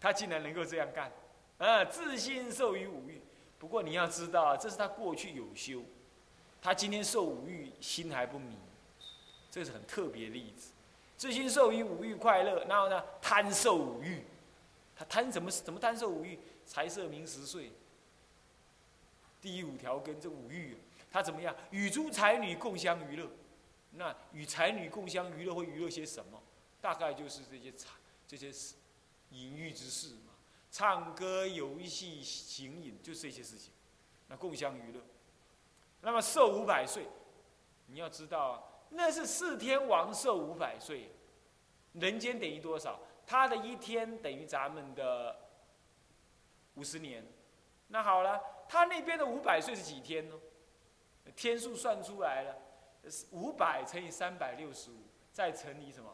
他竟然能够这样干，啊，自心受于五欲。不过你要知道，这是他过去有修，他今天受五欲心还不迷，这是很特别的例子。自心受于五欲快乐，然后呢，贪受五欲，他贪什么？怎么贪受五欲？财色名食睡，第五条根这五欲，他怎么样？与诸才女共相娱乐，那与才女共相娱乐会娱乐些什么？大概就是这些财这些淫欲之事嘛，唱歌、游戏、行淫，就这些事情。那共享娱乐，那么寿五百岁，你要知道啊。那是四天王寿五百岁，人间等于多少？他的一天等于咱们的五十年。那好了，他那边的五百岁是几天呢？天数算出来了，五百乘以三百六十五，再乘以什么？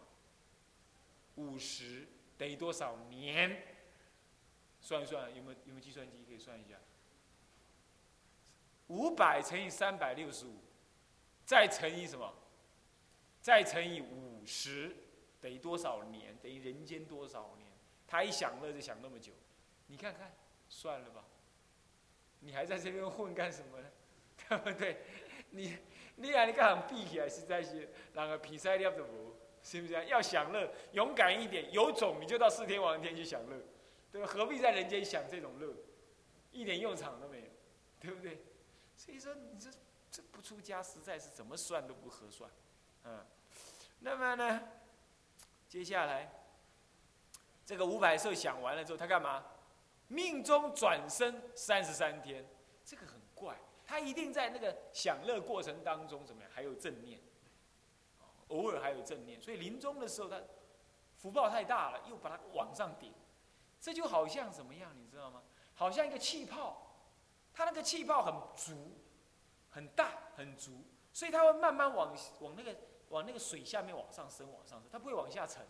五十等于多少年？算一算，有没有有没有计算机可以算一下？五百乘以三百六十五，再乘以什么？再乘以五十，等于多少年？等于人间多少年？他一享乐就享那么久，你看看，算了吧。你还在这边混干什么呢？对不对？你你啊，你干闭起来是在些那个比赛了的不？是不是？要享乐，勇敢一点，有种你就到四天王天去享乐，对吧？何必在人间享这种乐？一点用场都没有，对不对？所以说，你这这不出家，实在是怎么算都不合算。嗯，那么呢，接下来这个五百寿想完了之后，他干嘛？命中转生三十三天，这个很怪，他一定在那个享乐过程当中怎么样？还有正念，偶尔还有正念，所以临终的时候他福报太大了，又把它往上顶，这就好像怎么样？你知道吗？好像一个气泡，它那个气泡很足、很大、很足，所以它会慢慢往往那个。往那个水下面往上升，往上升，它不会往下沉，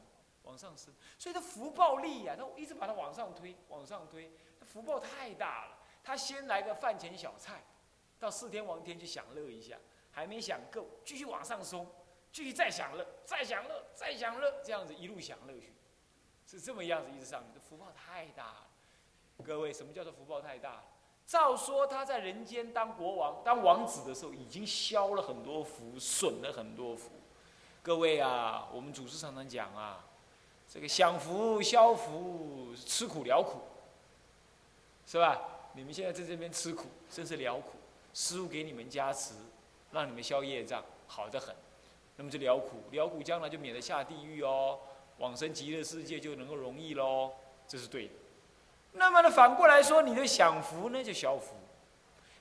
往上升，所以它福报力呀，它一直把它往上推，往上推，它福报太大了。他先来个饭前小菜，到四天王天去享乐一下，还没享够，继续往上松，继续再享乐，再享乐，再享乐，这样子一路享乐去，是这么样子一直上去，这福报太大了。各位，什么叫做福报太大？照说他在人间当国王、当王子的时候，已经消了很多福，损了很多福。各位啊，我们祖师常常讲啊，这个享福消福，吃苦了苦，是吧？你们现在在这边吃苦，真是了苦。师傅给你们加持，让你们消业障，好的很。那么就了苦，了苦将来就免得下地狱哦，往生极乐世界就能够容易喽，这是对的。那么呢，反过来说，你的享福呢就消福。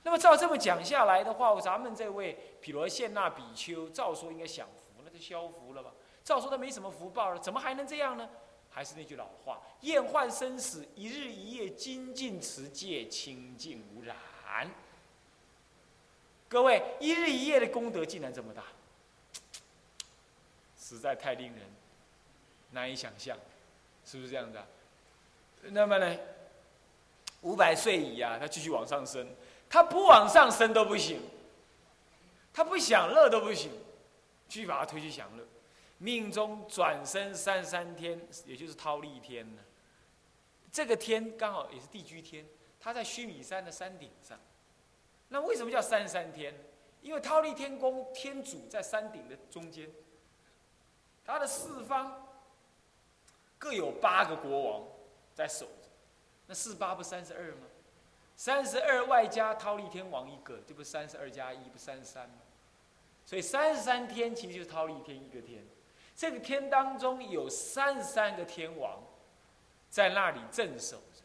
那么照这么讲下来的话，咱们这位毗罗谢那比丘，照说应该享福。那就消福了吧？照说他没什么福报了，怎么还能这样呢？还是那句老话：厌患生死，一日一夜精进持戒，清净无染。各位，一日一夜的功德竟然这么大，实在太令人难以想象，是不是这样的？那么呢，五百岁矣啊，他继续往上升，他不往上升都不行，他不享乐都不行。继续把他推去享乐，命中转生三十三天，也就是忉利天呢。这个天刚好也是地居天，他在须弥山的山顶上。那为什么叫三十三天？因为忉利天宫天主在山顶的中间，他的四方各有八个国王在守着。那四八不三十二吗？三十二外加忉利天王一个，这不三十二加一不三十三吗？所以三十三天其实就是忉利天一个天，这个天当中有三十三个天王，在那里镇守着，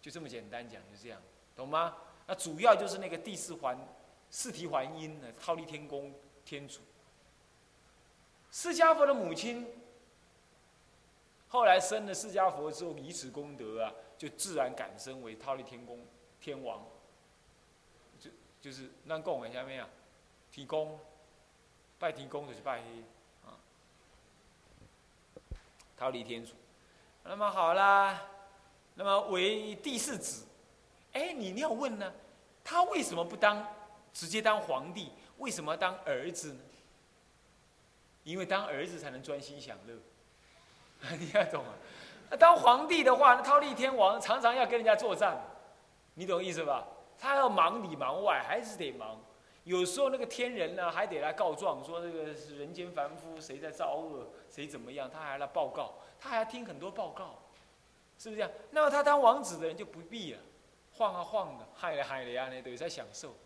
就这么简单讲，就这样，懂吗？那主要就是那个第四环四提环音的忉利天宫天主。释迦佛的母亲后来生了释迦佛之后，以此功德啊，就自然感生为忉利天宫天王，就就是那供在下面啊，提供。拜天公就是拜啊，桃李天主。那么好啦，那么为第四子，哎，你要问呢，他为什么不当直接当皇帝？为什么当儿子呢？因为当儿子才能专心享乐，你要懂啊？当皇帝的话，忉利天王常常要跟人家作战，你懂意思吧？他要忙里忙外，还是得忙。有时候那个天人呢，还得来告状，说这个是人间凡夫谁在造恶，谁怎么样，他还来报告，他还要听很多报告，是不是这样？那么他当王子的人就不必了，晃啊晃的，害了害了呀，那等于在享受，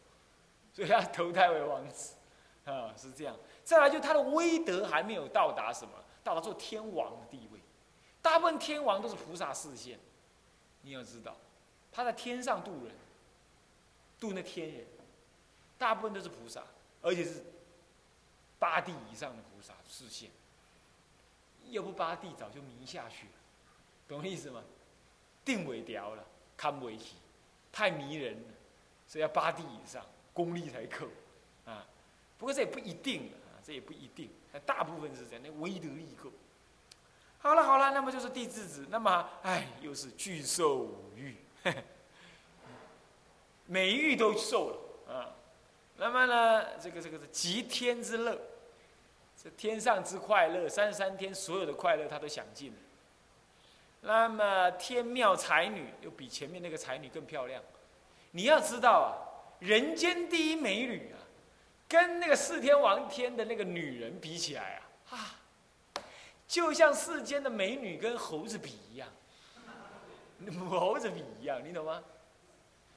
所以他投胎为王子，啊，是这样。再来就他的威德还没有到达什么，到达做天王的地位。大部分天王都是菩萨视线，你要知道，他在天上渡人，渡那天人，大部分都是菩萨，而且是八地以上的菩萨视线。要不八地早就迷下去了，懂意思吗？定尾掉了，看不起，太迷人了，所以要八地以上功力才够啊。不过这也不一定了，这也不一定，大部分是这样，那唯德力够。好了好了，那么就是地质子，那么哎，又是巨兽五欲，每欲都受了啊。那么呢，这个这个是极天之乐，这天上之快乐，三十三天所有的快乐他都享尽了。那么天妙才女又比前面那个才女更漂亮。你要知道啊，人间第一美女啊，跟那个四天王天的那个女人比起来啊，啊。就像世间的美女跟猴子比一样，母 猴子比一样，你懂吗？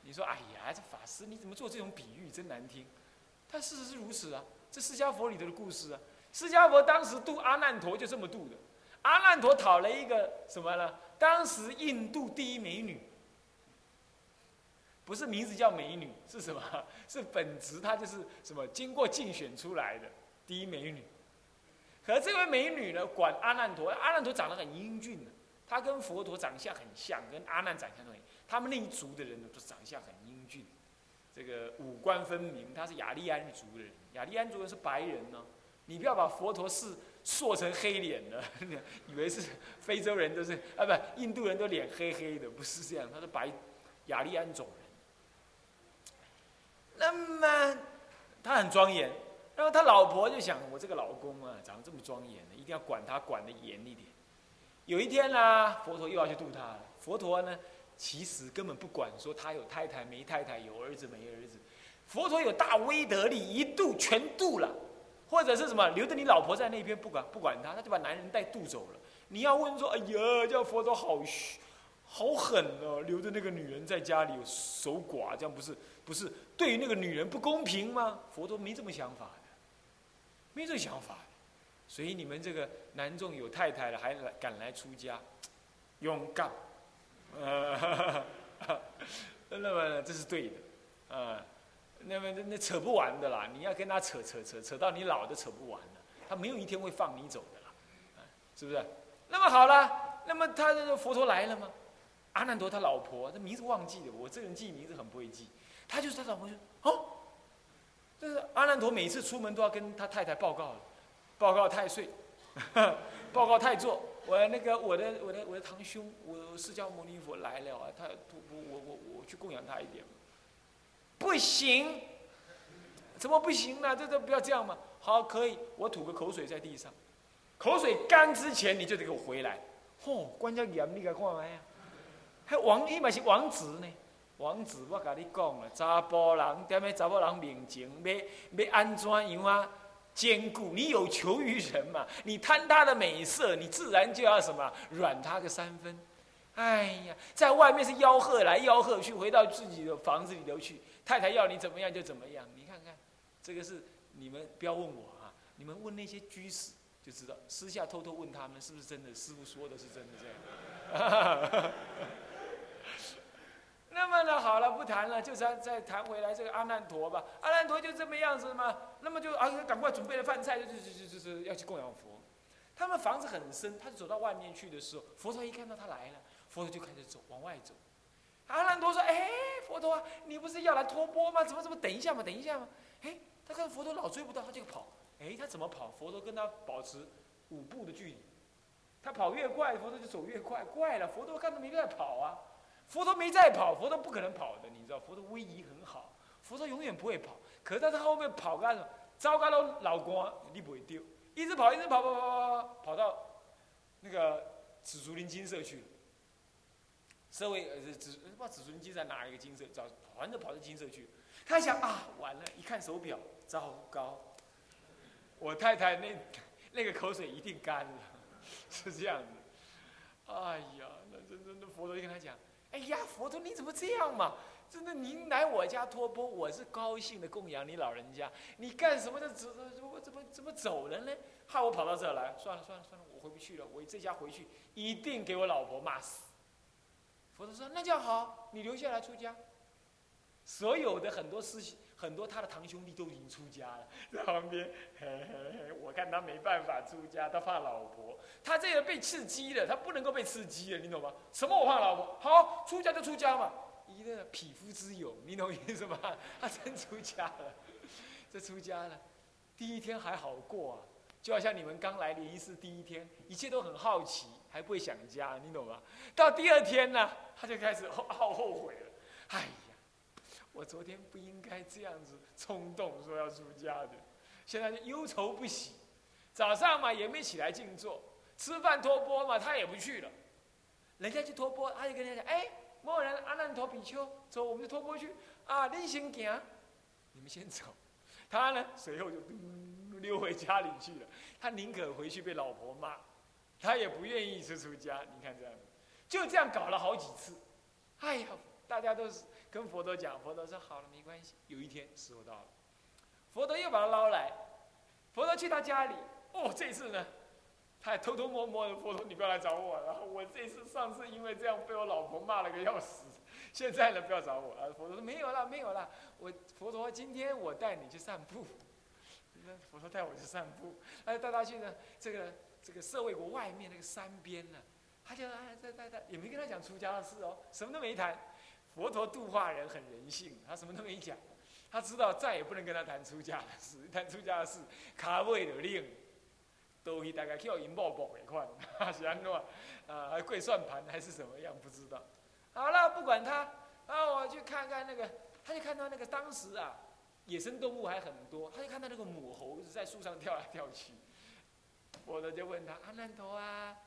你说，哎呀，这法师你怎么做这种比喻，真难听。但事实是如此啊，这释迦佛里头的故事啊。释迦佛当时渡阿难陀就这么渡的。阿难陀讨了一个什么呢？当时印度第一美女，不是名字叫美女，是什么？是本职，她就是什么？经过竞选出来的第一美女。可这位美女呢，管阿难陀，阿难陀长得很英俊的，他跟佛陀长相很像，跟阿难长相很，他们那一族的人呢，都长相很英俊，这个五官分明。他是雅利安族的人，雅利安族人是白人呢，你不要把佛陀是塑成黑脸的，以为是非洲人都是啊，不，印度人都脸黑黑的，不是这样，他是白雅利安种人。那么他很庄严。然后他老婆就想，我这个老公啊，长得这么庄严一定要管他管的严一点。有一天呢，佛陀又要去度他了。佛陀呢，其实根本不管说他有太太没太太，有儿子没儿子。佛陀有大威德力，一度全度了，或者是什么留着你老婆在那边不管不管他，他就把男人带渡走了。你要问说，哎呀，叫佛陀好虚好狠哦，留着那个女人在家里守寡，这样不是不是对于那个女人不公平吗？佛陀没这么想法的。没这想法，所以你们这个男众有太太了还来敢来出家，勇敢，呃，那么这是对的，啊，那么那扯不完的啦，你要跟他扯扯扯扯到你老都扯不完了，他没有一天会放你走的啦，是不是？那么好了，那么他这个佛陀来了吗？阿难陀他老婆，这名字忘记了，我这人记名字很不会记，他就是他老婆说哦。就是阿难陀每次出门都要跟他太太报告，报告太岁，报告太座。我那个我的我的我的堂兄，我释迦牟尼佛来了啊，他我我我我去供养他一点。不行，怎么不行呢？这这不要这样嘛。好，可以，我吐个口水在地上，口水干之前你就得给我回来。嚯，关家严，你该看没呀？还王，伊嘛是王子呢。王子，我甲你讲啊，查甫人踮咧查某人面前，要要安怎样啊？兼顾你有求于人嘛？你贪他的美色，你自然就要什么软他个三分。哎呀，在外面是吆喝来吆喝去，回到自己的房子里头去，太太要你怎么样就怎么样。你看看，这个是你们不要问我啊，你们问那些居士就知道，私下偷偷问他们是不是真的，师傅说的是真的这样。那么呢，好了，不谈了，就再再谈回来这个阿难陀吧。阿难陀就这么样子嘛，那么就啊，赶快准备了饭菜，就就就就是要去供养佛。他们房子很深，他就走到外面去的时候，佛陀一看到他来了，佛陀就开始走，往外走。阿难陀说：“哎，佛陀啊，你不是要来托钵吗？怎么怎么？等一下嘛，等一下嘛。”哎，他看佛陀老追不到，他就跑。哎，他怎么跑？佛陀跟他保持五步的距离。他跑越快，佛陀就走越快。怪了，佛陀看他没在跑啊。佛陀没在跑，佛陀不可能跑的，你知道？佛陀威仪很好，佛陀永远不会跑。可是他后面跑干什么？糟糕了，老光，你不会丢，一直跑，一直跑，跑跑跑跑跑到那个紫竹林金色去了。社会呃紫不知道紫竹林金色哪一个金色，找反正跑到金色去。他想啊，完了，一看手表，糟糕，我太太那那个口水一定干了，是这样子。哎呀，那真真的佛陀就跟他讲，哎呀，佛陀你怎么这样嘛？真的，您来我家托钵，我是高兴的供养你老人家，你干什么的？怎怎怎么怎么怎么走了呢？害我跑到这来，算了算了算了，我回不去了，我这家回去一定给我老婆骂死。佛陀说：“那就好，你留下来出家。”所有的很多事情，很多他的堂兄弟都已经出家了，在旁边，嘿嘿嘿，我看他没办法出家，他怕老婆，他这个被刺激了，他不能够被刺激了，你懂吗？什么我怕老婆？好，出家就出家嘛，一个匹夫之勇，你懂意思吗？他真出家了，这出家了，第一天还好过啊，就好像你们刚来联谊寺第一天，一切都很好奇。还不会想家，你懂吗？到第二天呢，他就开始好后悔了。哎，我昨天不应该这样子冲动说要出家的，现在就忧愁不喜。早上嘛也没起来静坐，吃饭托钵嘛他也不去了。人家去托钵，他就跟人家讲：“哎，某人阿难陀比丘，走，我们就托钵去啊！你先行，你们先走。”他呢随后就溜回家里去了。他宁可回去被老婆骂。他也不愿意出出家，你看这样，就这样搞了好几次。哎呀，大家都是跟佛陀讲，佛陀说好了，没关系。有一天时候到了，佛陀又把他捞来，佛陀去他家里。哦，这次呢，他还偷偷摸摸的，佛陀你不要来找我了。我这次上次因为这样被我老婆骂了个要死，现在呢不要找我了。佛陀说没有了，没有了。我佛陀今天我带你去散步，佛陀带我去散步，哎带他去呢这个。这个社会国外面那个山边呢，他就哎在在在，也没跟他讲出家的事哦，什么都没谈。佛陀度化人很人性，他什么都没讲，他知道再也不能跟他谈出家的事，谈出家的事，卡位的令，都大概叫银宝宝一块，是安诺啊，还跪算盘还是什么样不知道。好了，不管他，啊，我去看看那个，他就看到那个当时啊，野生动物还很多，他就看到那个母猴子在树上跳来跳去。我呢就问他阿难陀啊，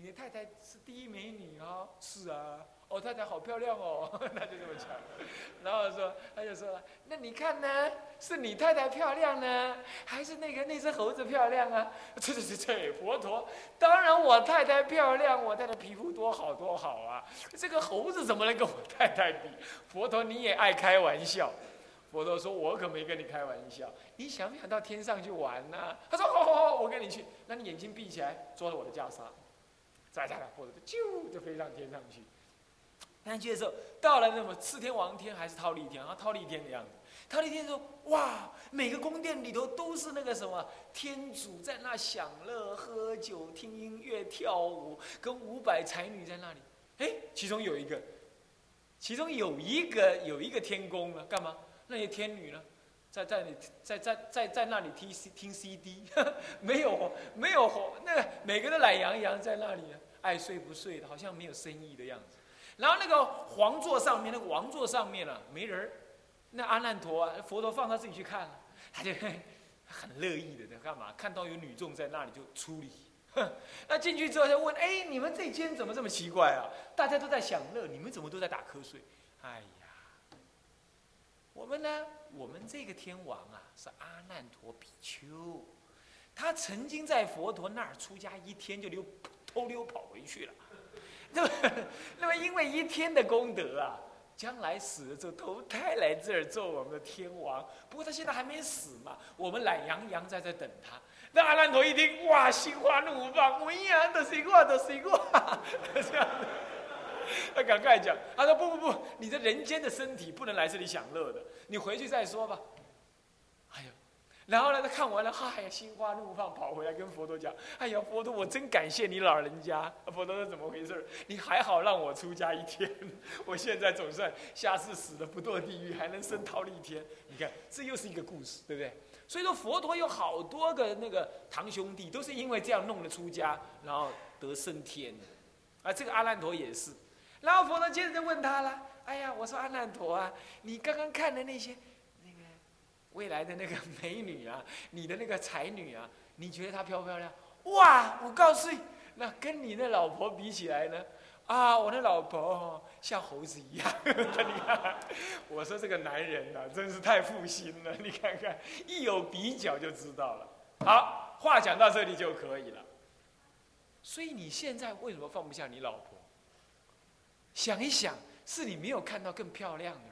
你的太太是第一美女哦，是啊，我太太好漂亮哦，他就这么讲。然后说他就说了，那你看呢，是你太太漂亮呢，还是那个那只猴子漂亮啊？这这这这佛陀，当然我太太漂亮，我太太皮肤多好多好啊，这个猴子怎么能跟我太太比？佛陀你也爱开玩笑。佛陀说：“我可没跟你开玩笑，你想不想到天上去玩呢？”他说：“好好好，我跟你去。那你眼睛闭起来，坐我的袈裟，再再来，佛陀就就飞上天上去。但去的时候，到了那么四天王天还是忉利天啊？忉利天的样子。忉利天说：哇，每个宫殿里头都是那个什么天主在那享乐、喝酒、听音乐、跳舞，跟五百才女在那里。哎，其中有一个，其中有一个有一个天宫了，干嘛？”那些天女呢，在在你在在在在那里听听 CD，没有没有那个每个都懒洋洋在那里，爱睡不睡的，好像没有生意的样子。然后那个皇座上面，那个王座上面啊，没人那阿难陀啊，佛陀放他自己去看，他就很乐意的在干嘛？看到有女众在那里就出礼。那进去之后就问：哎，你们这间怎么这么奇怪啊？大家都在享乐，你们怎么都在打瞌睡？哎呀。我们呢？我们这个天王啊，是阿难陀比丘，他曾经在佛陀那儿出家一天，就溜偷溜跑回去了。那么，那么因为一天的功德啊，将来死了之后投胎来这儿做我们的天王。不过他现在还没死嘛，我们懒洋洋在这等他。那阿难陀一听，哇，心花怒放，我呀，都谁过，都谁过，这样。他赶快讲，他说不不不，你这人间的身体不能来这里享乐的，你回去再说吧。然后呢，他看完了，哎呀，心花怒放，跑回来跟佛陀讲，哎呀，佛陀，我真感谢你老人家。佛陀说怎么回事？你还好让我出家一天，我现在总算下次死了不堕地狱，还能升桃李天。你看，这又是一个故事，对不对？所以说佛陀有好多个那个堂兄弟，都是因为这样弄了出家，然后得升天。啊，这个阿难陀也是。然后佛陀接着就问他了：“哎呀，我说阿难陀啊，你刚刚看的那些未来的那个美女啊，你的那个才女啊，你觉得她漂不漂亮？哇！我告诉你，那跟你那老婆比起来呢？啊，我那老婆像猴子一样。你看，我说这个男人呐，真是太负心了。你看看，一有比较就知道了。好，话讲到这里就可以了。所以你现在为什么放不下你老婆？想一想，是你没有看到更漂亮的，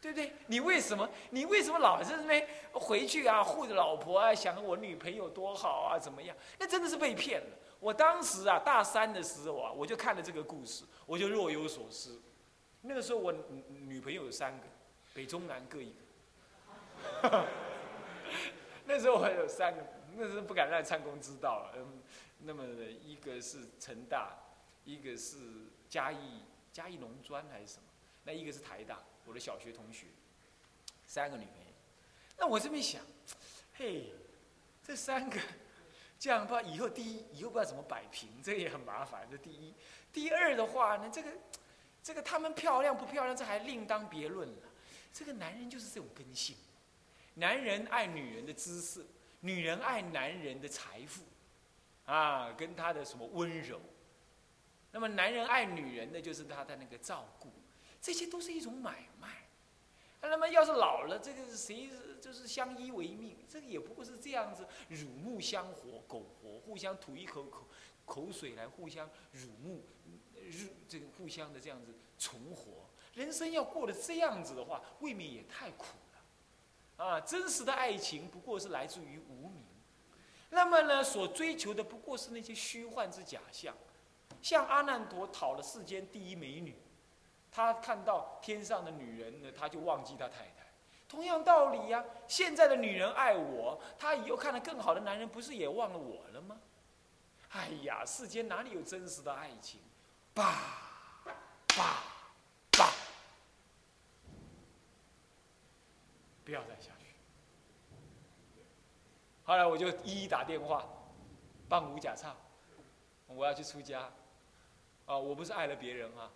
对不对？你为什么？你为什么老是那回去啊，护着老婆啊，想我女朋友多好啊，怎么样？那真的是被骗了。我当时啊，大三的时候啊，我就看了这个故事，我就若有所思。那个时候我女朋友有三个，北中南各一个。那时候我有三个，那时候不敢让参公知道了。嗯，那么一个是成大，一个是嘉义嘉义农专还是什么？那一个是台大，我的小学同学，三个女朋友。那我这边想，嘿，这三个这样吧，以后第一以后不知道怎么摆平，这也很麻烦。这第一，第二的话呢，这个这个他们漂亮不漂亮，这还另当别论了。这个男人就是这种根性。男人爱女人的姿色，女人爱男人的财富，啊，跟他的什么温柔。那么男人爱女人的就是他的那个照顾，这些都是一种买卖。那么要是老了，这个谁就是相依为命，这个也不过是这样子，乳木相活，苟活，互相吐一口口口水来互相乳木，日这个互相的这样子存活。人生要过得这样子的话，未免也太苦了。啊，真实的爱情不过是来自于无名，那么呢，所追求的不过是那些虚幻之假象。像阿难陀讨了世间第一美女，他看到天上的女人呢，他就忘记他太太。同样道理呀，现在的女人爱我，她以后看到更好的男人，不是也忘了我了吗？哎呀，世间哪里有真实的爱情？吧，吧，吧，不要再下去。后来我就一一打电话，办无假唱，我要去出家，啊，我不是爱了别人啊，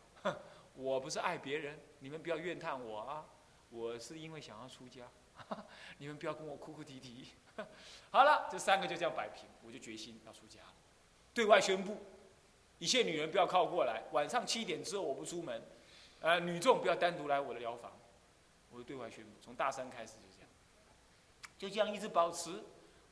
我不是爱别人，你们不要怨叹我啊，我是因为想要出家，你们不要跟我哭哭啼啼。好了，这三个就这样摆平，我就决心要出家，对外宣布，一切女人不要靠过来，晚上七点之后我不出门，呃，女众不要单独来我的疗房，我就对外宣布，从大三开始就这样，就这样一直保持。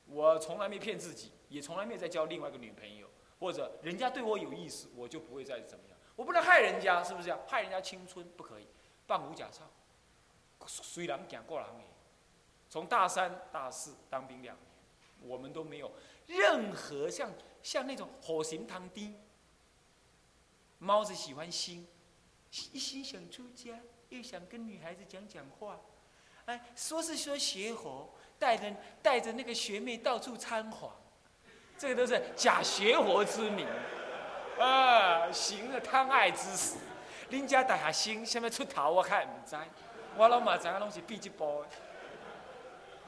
我从来没骗自己，也从来没有再交另外一个女朋友，或者人家对我有意思，我就不会再怎么样。我不能害人家，是不是这样？害人家青春不可以，办无假钞。虽然讲过了，从大三、大四当兵两年，我们都没有任何像像那种火刑堂丁。猫子喜欢心，一心想出家，又想跟女孩子讲讲话，哎，说是说邪火。带着带着那个学妹到处参访，这个都是假学活之名，啊，行了贪爱之实。恁家大学生什么出头，我看唔知，我老嘛知影拢是笔记簿，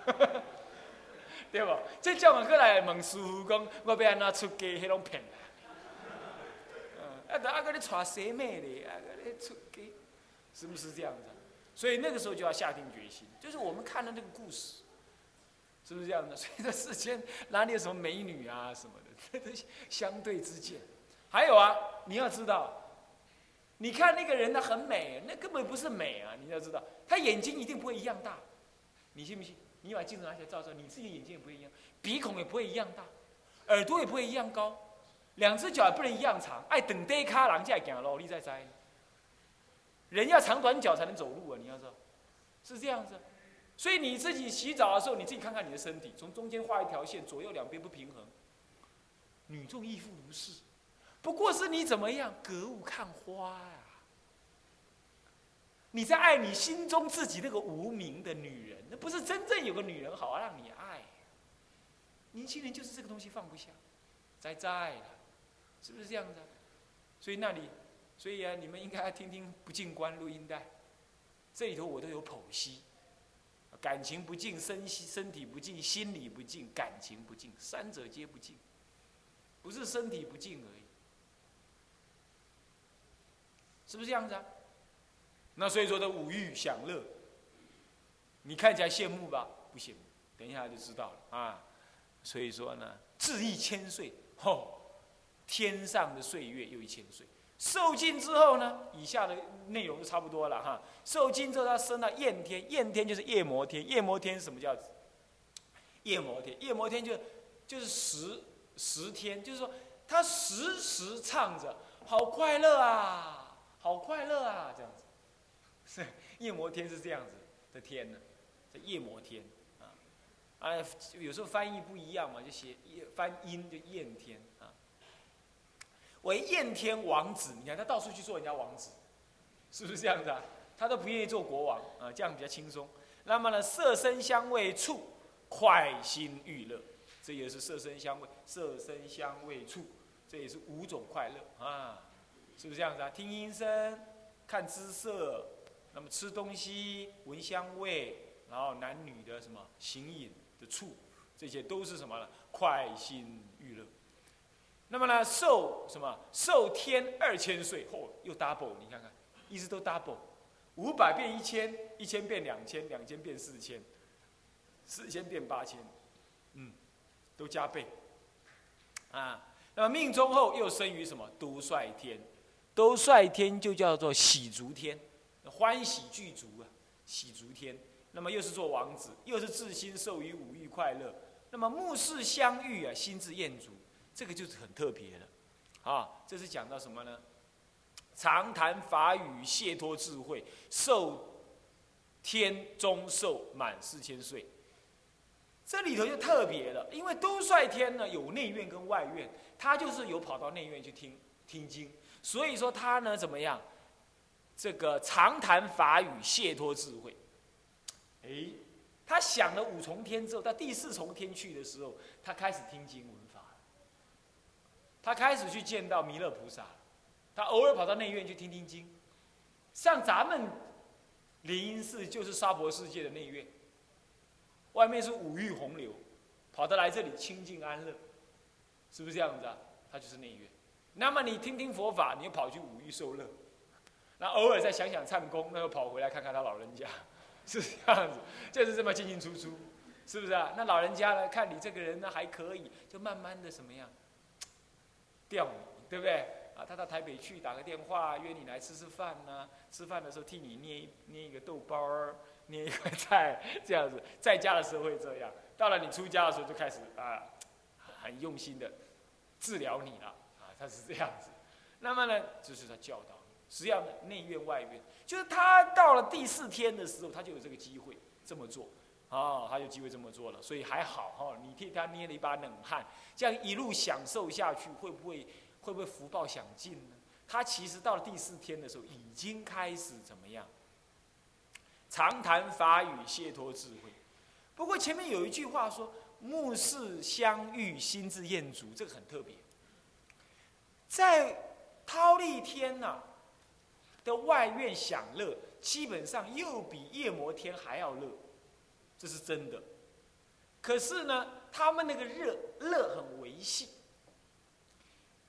对不？这叫我过来问师傅讲，我要安怎出家，迄种骗人。啊，得啊个你娶谁妹咧？啊个你出家，是不是这样子？所以那个时候就要下定决心，就是我们看的那个故事。是不是这样的？所以这世间哪里有什么美女啊什么的，这都相对之见。还有啊，你要知道，你看那个人他很美，那根本不是美啊！你要知道，他眼睛一定不会一样大，你信不信？你把镜子拿起来照照，你自己眼睛也不会一样，鼻孔也不会一样大，耳朵也不会一样高，两只脚也不能一样长。爱等呆卡狼在行路，你在栽。人要长短脚才能走路啊！你要知道，是这样子。所以你自己洗澡的时候，你自己看看你的身体，从中间画一条线，左右两边不平衡。女众亦复如是，不过是你怎么样格物看花呀？你在爱你心中自己那个无名的女人，那不是真正有个女人好让你爱。年轻人就是这个东西放不下，在在了，是不是这样子？所以那里，所以啊，你们应该听听不进关录音带，这里头我都有剖析。感情不净，身身体不净，心理不净，感情不净，三者皆不净，不是身体不净而已，是不是这样子啊？那所以说的五欲享乐，你看起来羡慕吧？不羡慕，等一下就知道了啊。所以说呢，志意千岁，吼，天上的岁月又一千岁。受尽之后呢，以下的内容就差不多了哈。受尽之后，他升到焰天，焰天就是夜摩天。夜摩天什么叫？夜摩天，夜摩天就就是十十天，就是说他时时唱着好快乐啊，好快乐啊，这样子。是 夜摩天是这样子的天呢，叫夜摩天啊。啊，有时候翻译不一样嘛，就写翻音就焰天啊。为燕天王子，你看他到处去做人家王子，是不是这样子啊？他都不愿意做国王啊，这样比较轻松。那么呢，色身香味触，快心欲乐，这也是色身香味，色身香味触，这也是五种快乐啊，是不是这样子啊？听音声，看姿色，那么吃东西，闻香味，然后男女的什么形影的触，这些都是什么呢？快心欲乐。那么呢，寿什么？寿天二千岁，嚯，又 double，你看看，一直都 double，五百变一千，一千变两千，两千变四千，四千变八千，嗯，都加倍，啊，那么命中后又生于什么？都率天，都率天就叫做喜足天，欢喜具足啊，喜足天。那么又是做王子，又是自心受于五欲快乐，那么目视相遇啊，心智厌足。这个就是很特别的，啊，这是讲到什么呢？常谈法语，解脱智慧，寿天中寿满四千岁。这里头就特别了，因为都率天呢有内院跟外院，他就是有跑到内院去听听经，所以说他呢怎么样？这个常谈法语，解脱智慧。哎，他想了五重天之后，到第四重天去的时候，他开始听经文。他开始去见到弥勒菩萨，他偶尔跑到内院去听听经，像咱们灵音寺就是娑婆世界的内院，外面是五欲洪流，跑得来这里清净安乐，是不是这样子啊？他就是内院。那么你听听佛法，你又跑去五欲受乐，那偶尔再想想唱功，那又跑回来看看他老人家，是这样子，就是这么进进出出，是不是啊？那老人家呢，看你这个人呢还可以，就慢慢的什么样？调你，对不对？啊，他到台北去打个电话，约你来吃吃饭呢。吃饭的时候替你捏捏一个豆包儿，捏一块菜，这样子。在家的时候会这样，到了你出家的时候就开始啊，很用心的治疗你了。他是这样子。那么呢，就是他教导你。实际上内院外院，就是他到了第四天的时候，他就有这个机会这么做。啊，他有机会这么做了，所以还好哈。你替他捏了一把冷汗，这样一路享受下去，会不会会不会福报享尽呢？他其实到了第四天的时候，已经开始怎么样？常谈法语，解脱智慧。不过前面有一句话说：“目视相遇，心自厌足。”这个很特别。在忉利天呐的外院享乐，基本上又比夜摩天还要热。这是真的，可是呢，他们那个热乐很维系。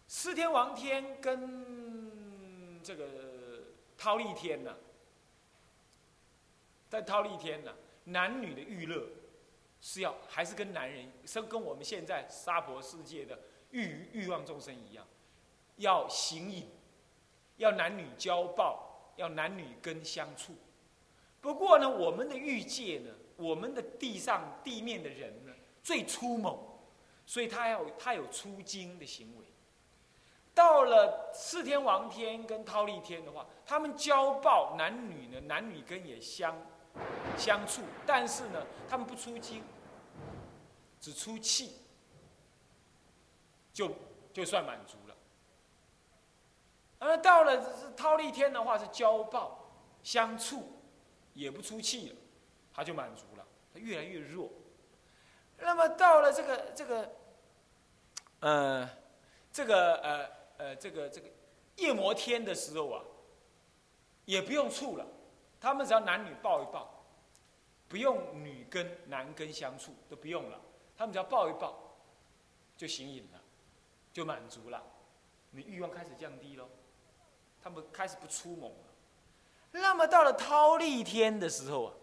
四天王天跟这个忉利天呢，在忉利天呢，男女的娱乐是要还是跟男人，是跟我们现在娑婆世界的欲欲望众生一样，要行淫，要男女交抱，要男女跟相处。不过呢，我们的欲界呢？我们的地上地面的人呢，最粗猛，所以他要他有出精的行为。到了四天王天跟忉利天的话，他们交抱男女呢，男女根也相相处，但是呢，他们不出精，只出气，就就算满足。而到了是忉利天的话，是交抱相处，也不出气了。他就满足了，他越来越弱。那么到了这个这个，呃，这个呃呃这个这个夜摩天的时候啊，也不用处了，他们只要男女抱一抱，不用女跟男跟相处都不用了，他们只要抱一抱，就行瘾了，就满足了，你欲望开始降低喽，他们开始不出猛了。那么到了忉利天的时候啊。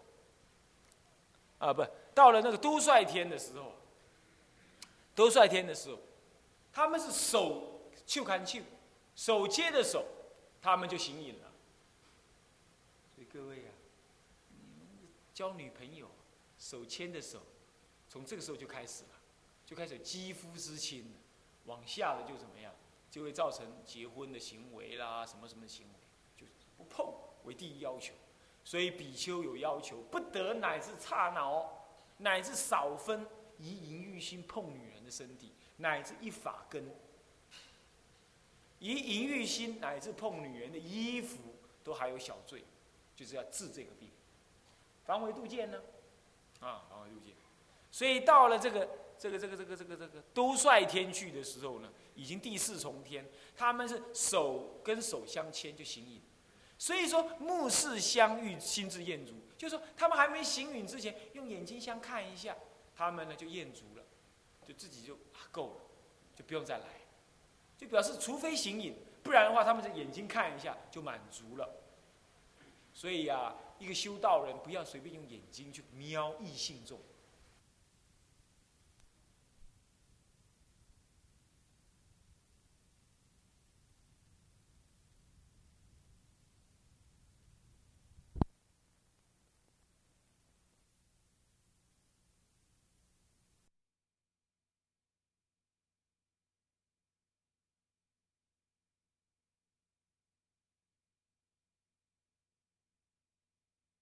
啊，不，到了那个都率天的时候，都率天的时候，他们是手就看手，手接着手，他们就行淫了。所以各位啊，你交女朋友，手牵着手，从这个时候就开始了，就开始肌肤之亲往下的就怎么样，就会造成结婚的行为啦，什么什么行为，就不碰为第一要求。所以比丘有要求，不得乃至刹脑，乃至少分以淫欲心碰女人的身体，乃至一法根，以淫欲心乃至碰女人的衣服，都还有小罪，就是要治这个病。防微杜渐呢？啊，防微杜渐。所以到了这个这个这个这个这个这个都率天去的时候呢，已经第四重天，他们是手跟手相牵就行影。所以说，目视相遇，心智厌足，就是说，他们还没行允之前，用眼睛相看一下，他们呢就厌足了，就自己就够了，就不用再来，就表示除非行影，不然的话，他们的眼睛看一下就满足了。所以呀，一个修道人不要随便用眼睛去瞄异性众，